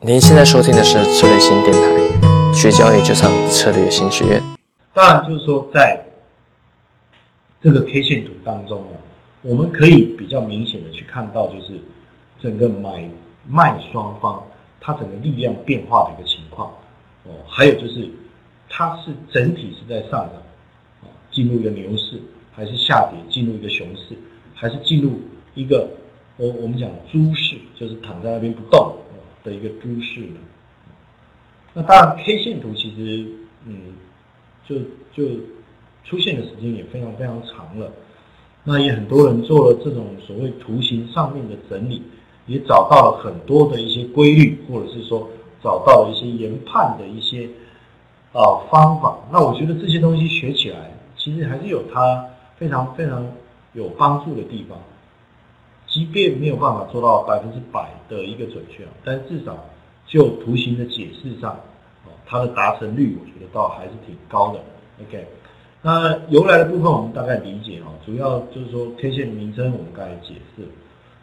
您现在收听的是策略新电台，学交易就上策略新学院。当然，就是说，在这个 K 线图当中呢，我们可以比较明显的去看到，就是整个买卖双方它整个力量变化的一个情况哦，还有就是它是整体是在上涨啊，进入一个牛市，还是下跌进入一个熊市，还是进入一个我我们讲猪市，就是躺在那边不动。的一个都市呢，那当然 K 线图其实嗯，就就出现的时间也非常非常长了，那也很多人做了这种所谓图形上面的整理，也找到了很多的一些规律，或者是说找到了一些研判的一些啊方法。那我觉得这些东西学起来，其实还是有它非常非常有帮助的地方。即便没有办法做到百分之百的一个准确，但至少就图形的解释上，哦，它的达成率我觉得倒还是挺高的。OK，那由来的部分我们大概理解啊，主要就是说 K 线的名称我们刚才解释，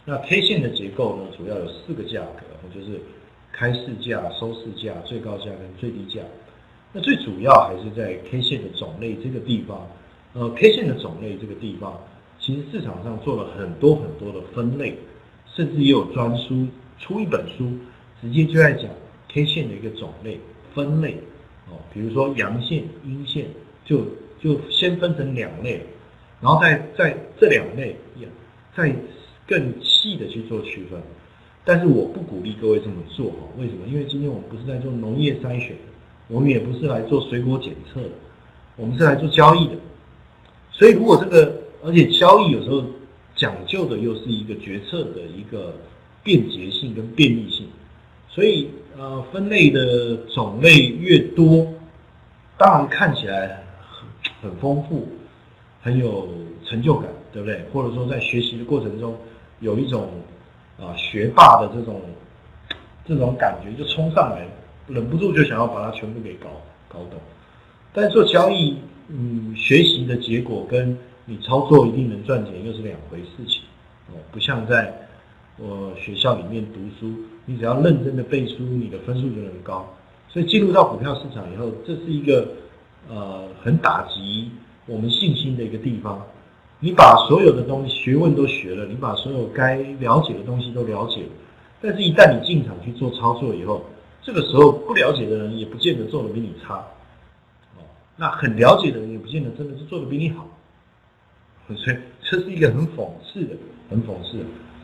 那 K 线的结构呢，主要有四个价格，就是开市价、收市价、最高价跟最低价。那最主要还是在 K 线的种类这个地方，呃，K 线的种类这个地方。其实市场上做了很多很多的分类，甚至也有专书出一本书，直接就在讲 K 线的一个种类分类哦，比如说阳线、阴线，就就先分成两类，然后再在这两类再更细的去做区分。但是我不鼓励各位这么做哈，为什么？因为今天我们不是在做农业筛选，我们也不是来做水果检测的，我们是来做交易的。所以如果这个而且交易有时候讲究的又是一个决策的一个便捷性跟便利性，所以呃分类的种类越多，当然看起来很很丰富，很有成就感，对不对？或者说在学习的过程中有一种啊学霸的这种这种感觉就冲上来，忍不住就想要把它全部给搞搞懂。但做交易，嗯，学习的结果跟你操作一定能赚钱，又是两回事情哦，不像在我学校里面读书，你只要认真的背书，你的分数就能高。所以进入到股票市场以后，这是一个呃很打击我们信心的一个地方。你把所有的东西学问都学了，你把所有该了解的东西都了解了，但是一旦你进场去做操作以后，这个时候不了解的人也不见得做的比你差，哦，那很了解的人也不见得真的是做的比你好。所以这是一个很讽刺的，很讽刺，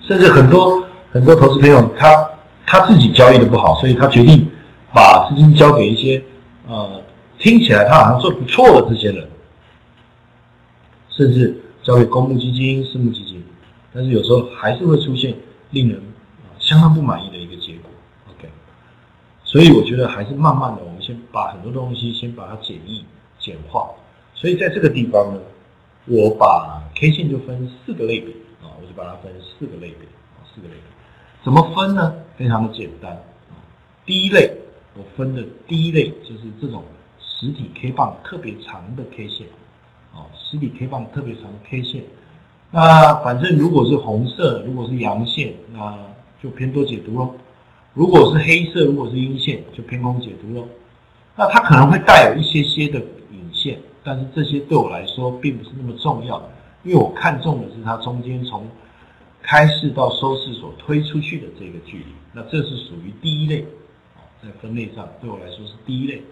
甚至很多很多投资朋友，他他自己交易的不好，所以他决定把资金交给一些呃听起来他好像做不错的这些人，甚至交给公募基金、私募基金，但是有时候还是会出现令人相当不满意的一个结果。OK，所以我觉得还是慢慢的，我们先把很多东西先把它简易简化。所以在这个地方呢。我把 K 线就分四个类别啊，我就把它分四个类别啊，四个类别怎么分呢？非常的简单啊。第一类我分的第一类就是这种实体 K 棒特别长的 K 线啊，实体 K 棒特别长的 K 线。那反正如果是红色，如果是阳线，那就偏多解读喽；如果是黑色，如果是阴线，就偏空解读喽。那它可能会带有一些些的影线。但是这些对我来说并不是那么重要，因为我看重的是它中间从开市到收市所推出去的这个距离。那这是属于第一类啊，在分类上对我来说是第一类。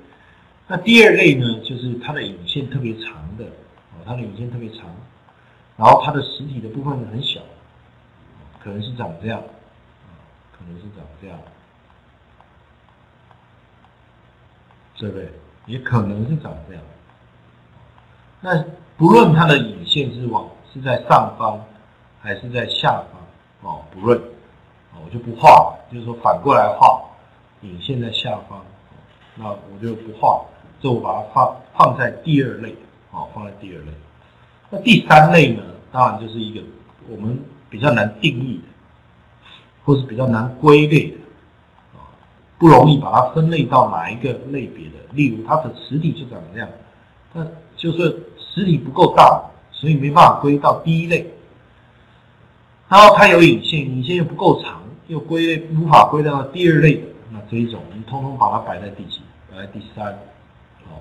那第二类呢，就是它的影线特别长的，啊，它的影线特别长，然后它的实体的部分很小，可能是长这样，可能是长这样，对不对？也可能是长这样。那不论它的引线之往是在上方还是在下方哦，不论哦，我就不画了，就是说反过来画，引线在下方，那我就不画，这我把它放放在第二类，哦，放在第二类。那第三类呢，当然就是一个我们比较难定义的，或是比较难归类的，啊，不容易把它分类到哪一个类别的。例如它的实体就长这样，那就是实体不够大，所以没办法归到第一类。然后它有引线，引线又不够长，又归类无法归到第二类的，那这一种我们通通把它摆在第几？摆在第三，哦，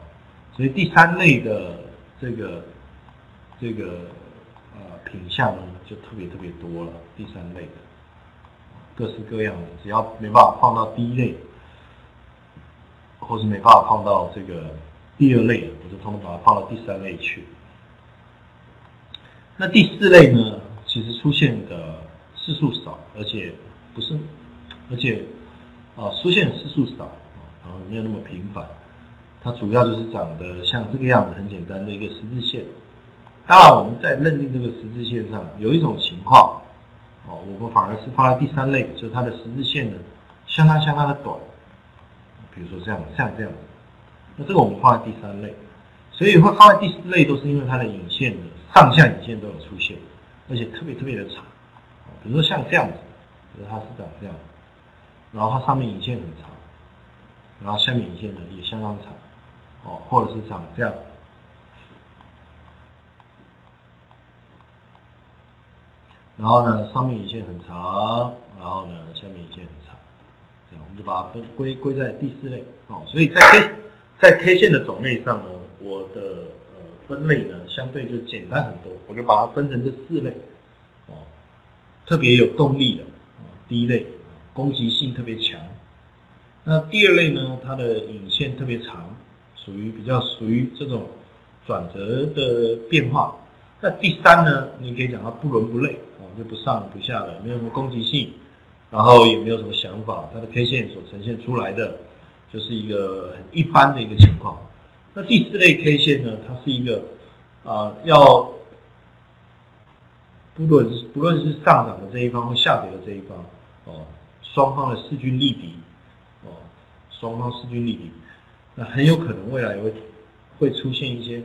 所以第三类的这个这个呃品相呢，就特别特别多了。第三类的各式各样的，只要没办法放到第一类，或是没办法放到这个第二类，我就通常把它放到第三类去。那第四类呢，其实出现的次数少，而且不是，而且啊出现次数少，然后没有那么频繁。它主要就是长得像这个样子，很简单的一个十字线。当然，我们在认定这个十字线上，有一种情况，哦，我们反而是放在第三类，就是它的十字线呢相当相当的短，比如说这样，像这样。那这个我们放在第三类，所以会放在第四类，都是因为它的引线的上下引线都有出现，而且特别特别的长。比如说像这样子，比如它是长这样，然后它上面引线很长，然后下面引线呢也相当长。哦，或者是长这样，然后呢，上面引线很长，然后呢，下面引线很长，这样我们就把它分归归在第四类。哦，所以在 K 在 K 线的种类上呢，我的呃分类呢相对就简单很多，我就把它分成这四类。哦，特别有动力的，第一类攻击性特别强，那第二类呢，它的引线特别长。属于比较属于这种转折的变化。那第三呢，你可以讲它不伦不类啊，就不上不下的，没有什么攻击性，然后也没有什么想法。它的 K 线所呈现出来的就是一个很一般的一个情况。那第四类 K 线呢，它是一个啊，要不论是不论是上涨的这一方或下跌的这一方哦，双方的势均力敌哦，双方势均力敌。那很有可能未来会会出现一些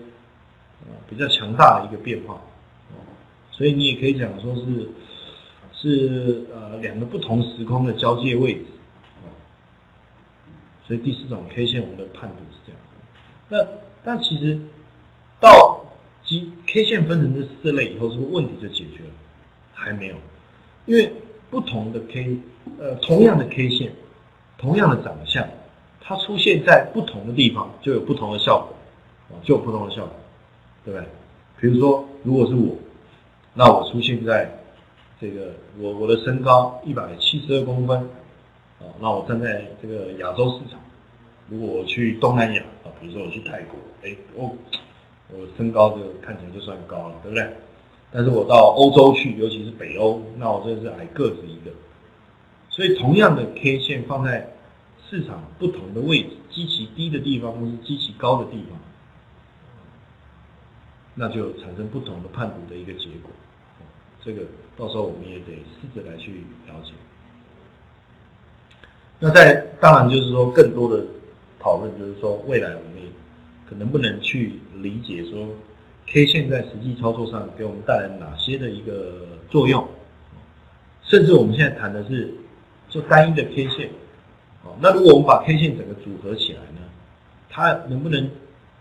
呃比较强大的一个变化，哦，所以你也可以讲说是是呃两个不同时空的交界位置，所以第四种 K 线我们的判断是这样。那但其实到即 K 线分成这四类以后，是不是问题就解决了？还没有，因为不同的 K 呃同样的 K 线，同样的长相。它出现在不同的地方，就有不同的效果，啊，就有不同的效果，对不对？比如说，如果是我，那我出现在这个我我的身高一百七十二公分，那我站在这个亚洲市场，如果我去东南亚啊，比如说我去泰国，哎，我我身高就看起来就算高了，对不对？但是我到欧洲去，尤其是北欧，那我真是矮个子一个，所以同样的 K 线放在。市场不同的位置，极其低的地方或是极其高的地方，那就产生不同的判读的一个结果。这个到时候我们也得试着来去了解。那在当然就是说更多的讨论，就是说未来我们可能不能去理解说 K 线在实际操作上给我们带来哪些的一个作用，甚至我们现在谈的是就单一的 K 线。哦，那如果我们把 K 线整个组合起来呢，它能不能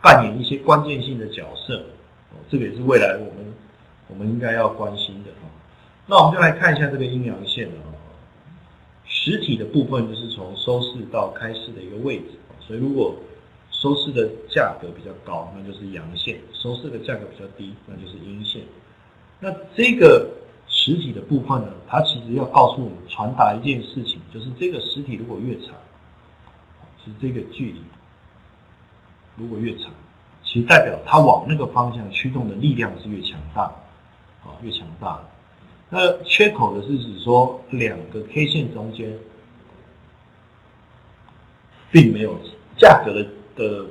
扮演一些关键性的角色？哦，这个也是未来我们我们应该要关心的哈。那我们就来看一下这个阴阳线了。实体的部分就是从收市到开市的一个位置，所以如果收市的价格比较高，那就是阳线；收市的价格比较低，那就是阴线。那这个。实体的部分呢，它其实要告诉我们传达一件事情，就是这个实体如果越长，是这个距离如果越长，其实代表它往那个方向驱动的力量是越强大，啊，越强大。那缺口的是指说两个 K 线中间并没有价格的的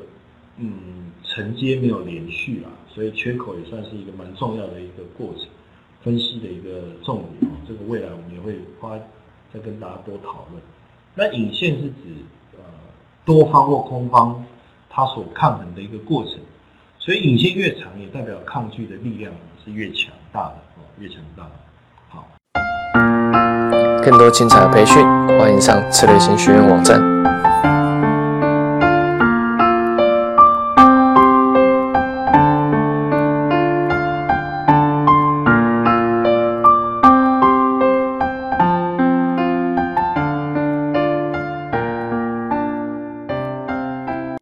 嗯承接没有连续啊，所以缺口也算是一个蛮重要的一个过程。分析的一个重点啊，这个未来我们也会花再跟大家多讨论。那引线是指呃多方或空方它所抗衡的一个过程，所以引线越长也代表抗拒的力量是越强大的哦，越强大。好，更多精彩的培训，欢迎上策略型学院网站。